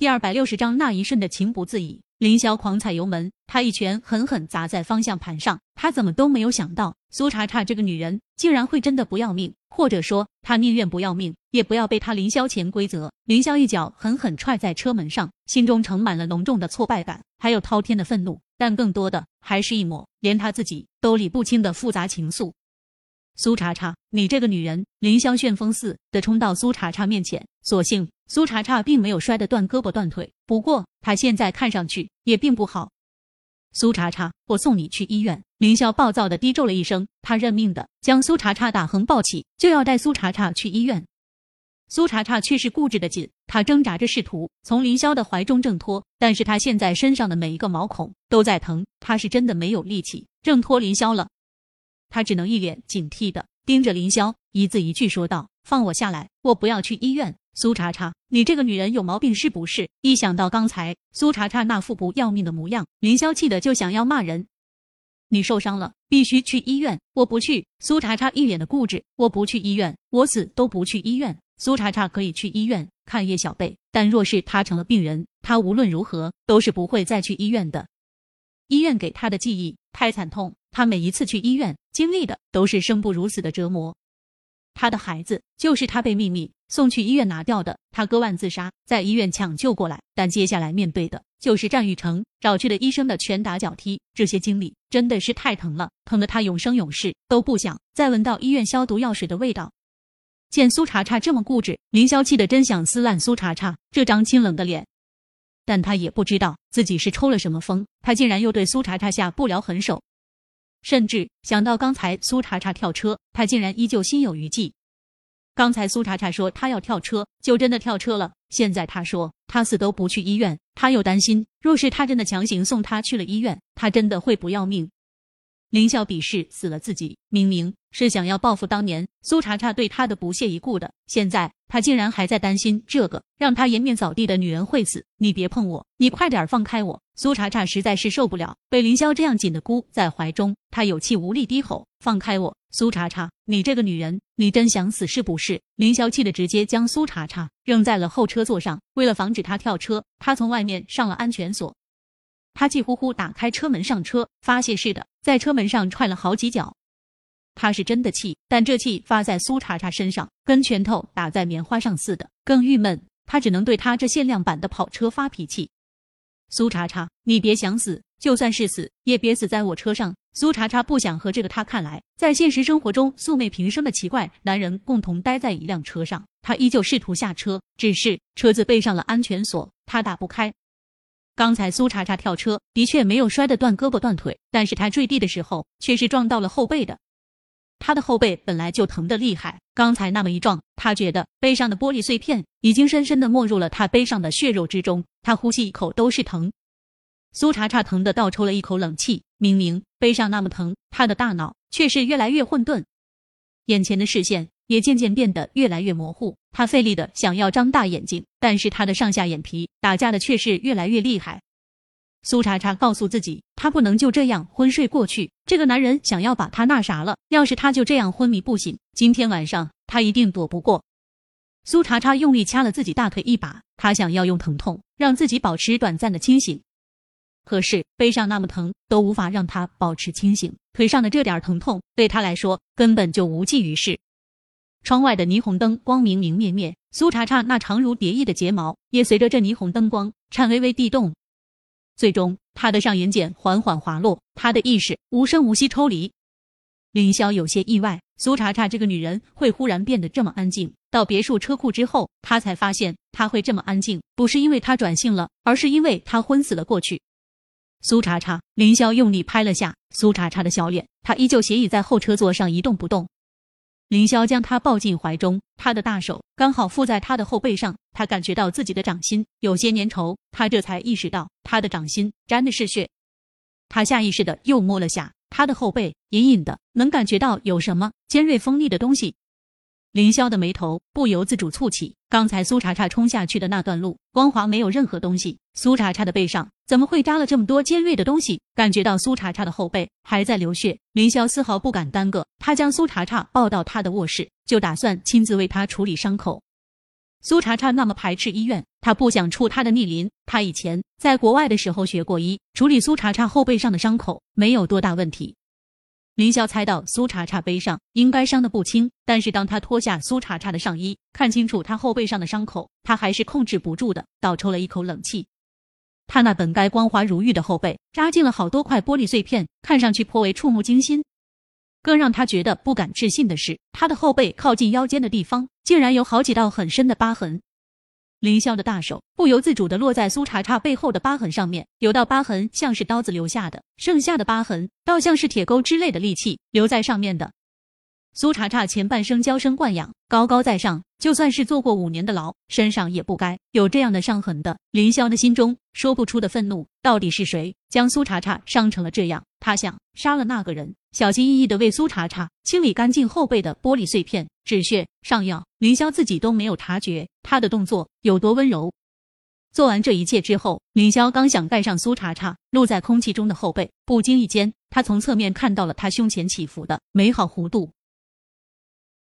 第二百六十章那一瞬的情不自已。凌霄狂踩油门，他一拳狠狠砸在方向盘上。他怎么都没有想到，苏茶茶这个女人竟然会真的不要命，或者说，他宁愿不要命，也不要被他凌霄潜规则。凌霄一脚狠狠踹在车门上，心中盛满了浓重的挫败感，还有滔天的愤怒，但更多的还是一抹连他自己都理不清的复杂情愫。苏茶茶，你这个女人！林霄旋风似的冲到苏茶茶面前，所幸苏茶茶并没有摔得断胳膊断腿，不过她现在看上去也并不好。苏茶茶，我送你去医院！林霄暴躁的低咒了一声，他认命的将苏茶茶打横抱起，就要带苏茶茶去医院。苏茶茶却是固执的紧，他挣扎着试图从林霄的怀中挣脱，但是他现在身上的每一个毛孔都在疼，他是真的没有力气挣脱林霄了。他只能一脸警惕的盯着林霄，一字一句说道：“放我下来，我不要去医院。”苏茶茶，你这个女人有毛病是不是？一想到刚才苏茶茶那副不要命的模样，林霄气的就想要骂人。你受伤了，必须去医院。我不去。苏茶茶一脸的固执，我不去医院，我死都不去医院。苏茶茶可以去医院看叶小贝，但若是他成了病人，他无论如何都是不会再去医院的。医院给他的记忆太惨痛。他每一次去医院，经历的都是生不如死的折磨。他的孩子就是他被秘密送去医院拿掉的。他割腕自杀，在医院抢救过来，但接下来面对的就是战玉成找去的医生的拳打脚踢。这些经历真的是太疼了，疼得他永生永世都不想再闻到医院消毒药水的味道。见苏茶茶这么固执，林霄气的真想撕烂苏茶茶这张清冷的脸。但他也不知道自己是抽了什么风，他竟然又对苏茶茶下不了狠手。甚至想到刚才苏茶茶跳车，他竟然依旧心有余悸。刚才苏茶茶说他要跳车，就真的跳车了。现在他说他死都不去医院，他又担心，若是他真的强行送他去了医院，他真的会不要命。凌霄鄙视死了自己，明明是想要报复当年苏茶茶对他的不屑一顾的，现在他竟然还在担心这个让他颜面扫地的女人会死。你别碰我，你快点放开我！苏茶茶实在是受不了被林霄这样紧的箍在怀中，他有气无力低吼：“放开我，苏茶茶！你这个女人，你真想死是不是？”林霄气的直接将苏茶茶扔在了后车座上，为了防止他跳车，他从外面上了安全锁。他气呼呼打开车门上车，发泄似的在车门上踹了好几脚。他是真的气，但这气发在苏茶茶身上，跟拳头打在棉花上似的，更郁闷。他只能对他这限量版的跑车发脾气。苏茶茶，你别想死，就算是死，也别死在我车上。苏茶茶不想和这个他看来在现实生活中素昧平生的奇怪男人共同待在一辆车上。他依旧试图下车，只是车子背上了安全锁，他打不开。刚才苏茶茶跳车的确没有摔得断胳膊断腿，但是他坠地的时候却是撞到了后背的。他的后背本来就疼得厉害，刚才那么一撞，他觉得背上的玻璃碎片已经深深的没入了他背上的血肉之中，他呼吸一口都是疼。苏茶茶疼得倒抽了一口冷气，明明背上那么疼，他的大脑却是越来越混沌，眼前的视线。也渐渐变得越来越模糊。他费力的想要张大眼睛，但是他的上下眼皮打架的却是越来越厉害。苏茶茶告诉自己，他不能就这样昏睡过去。这个男人想要把他那啥了，要是他就这样昏迷不醒，今天晚上他一定躲不过。苏茶茶用力掐了自己大腿一把，他想要用疼痛让自己保持短暂的清醒。可是背上那么疼，都无法让他保持清醒。腿上的这点疼痛对他来说根本就无济于事。窗外的霓虹灯光明明灭灭，苏茶茶那长如蝶翼的睫毛也随着这霓虹灯光颤巍巍地动。最终，她的上眼睑缓缓滑落，她的意识无声无息抽离。凌霄有些意外，苏茶茶这个女人会忽然变得这么安静。到别墅车库之后，他才发现她会这么安静，不是因为她转性了，而是因为她昏死了过去。苏茶茶，凌霄用力拍了下苏茶茶的小脸，她依旧斜倚在后车座上一动不动。凌霄将她抱进怀中，他的大手刚好附在她的后背上，他感觉到自己的掌心有些粘稠，他这才意识到他的掌心沾的是血，他下意识的又摸了下他的后背，隐隐的能感觉到有什么尖锐锋利的东西。凌霄的眉头不由自主蹙起。刚才苏茶茶冲下去的那段路，光滑没有任何东西。苏茶茶的背上怎么会扎了这么多尖锐的东西？感觉到苏茶茶的后背还在流血，凌霄丝毫不敢耽搁，他将苏茶茶抱到他的卧室，就打算亲自为他处理伤口。苏茶茶那么排斥医院，他不想触他的逆鳞。他以前在国外的时候学过医，处理苏茶茶后背上的伤口没有多大问题。林霄猜到苏茶茶背上应该伤得不轻，但是当他脱下苏茶茶的上衣，看清楚他后背上的伤口，他还是控制不住的倒抽了一口冷气。他那本该光滑如玉的后背扎进了好多块玻璃碎片，看上去颇为触目惊心。更让他觉得不敢置信的是，他的后背靠近腰间的地方竟然有好几道很深的疤痕。凌霄的大手不由自主地落在苏茶茶背后的疤痕上面，有道疤痕像是刀子留下的，剩下的疤痕倒像是铁钩之类的利器留在上面的。苏茶茶前半生娇生惯养，高高在上，就算是坐过五年的牢，身上也不该有这样的伤痕的。林霄的心中说不出的愤怒，到底是谁将苏茶茶伤成了这样？他想杀了那个人。小心翼翼地为苏茶茶清理干净后背的玻璃碎片、止血、上药，林霄自己都没有察觉他的动作有多温柔。做完这一切之后，林霄刚想盖上苏茶茶露在空气中的后背，不经意间，他从侧面看到了他胸前起伏的美好弧度。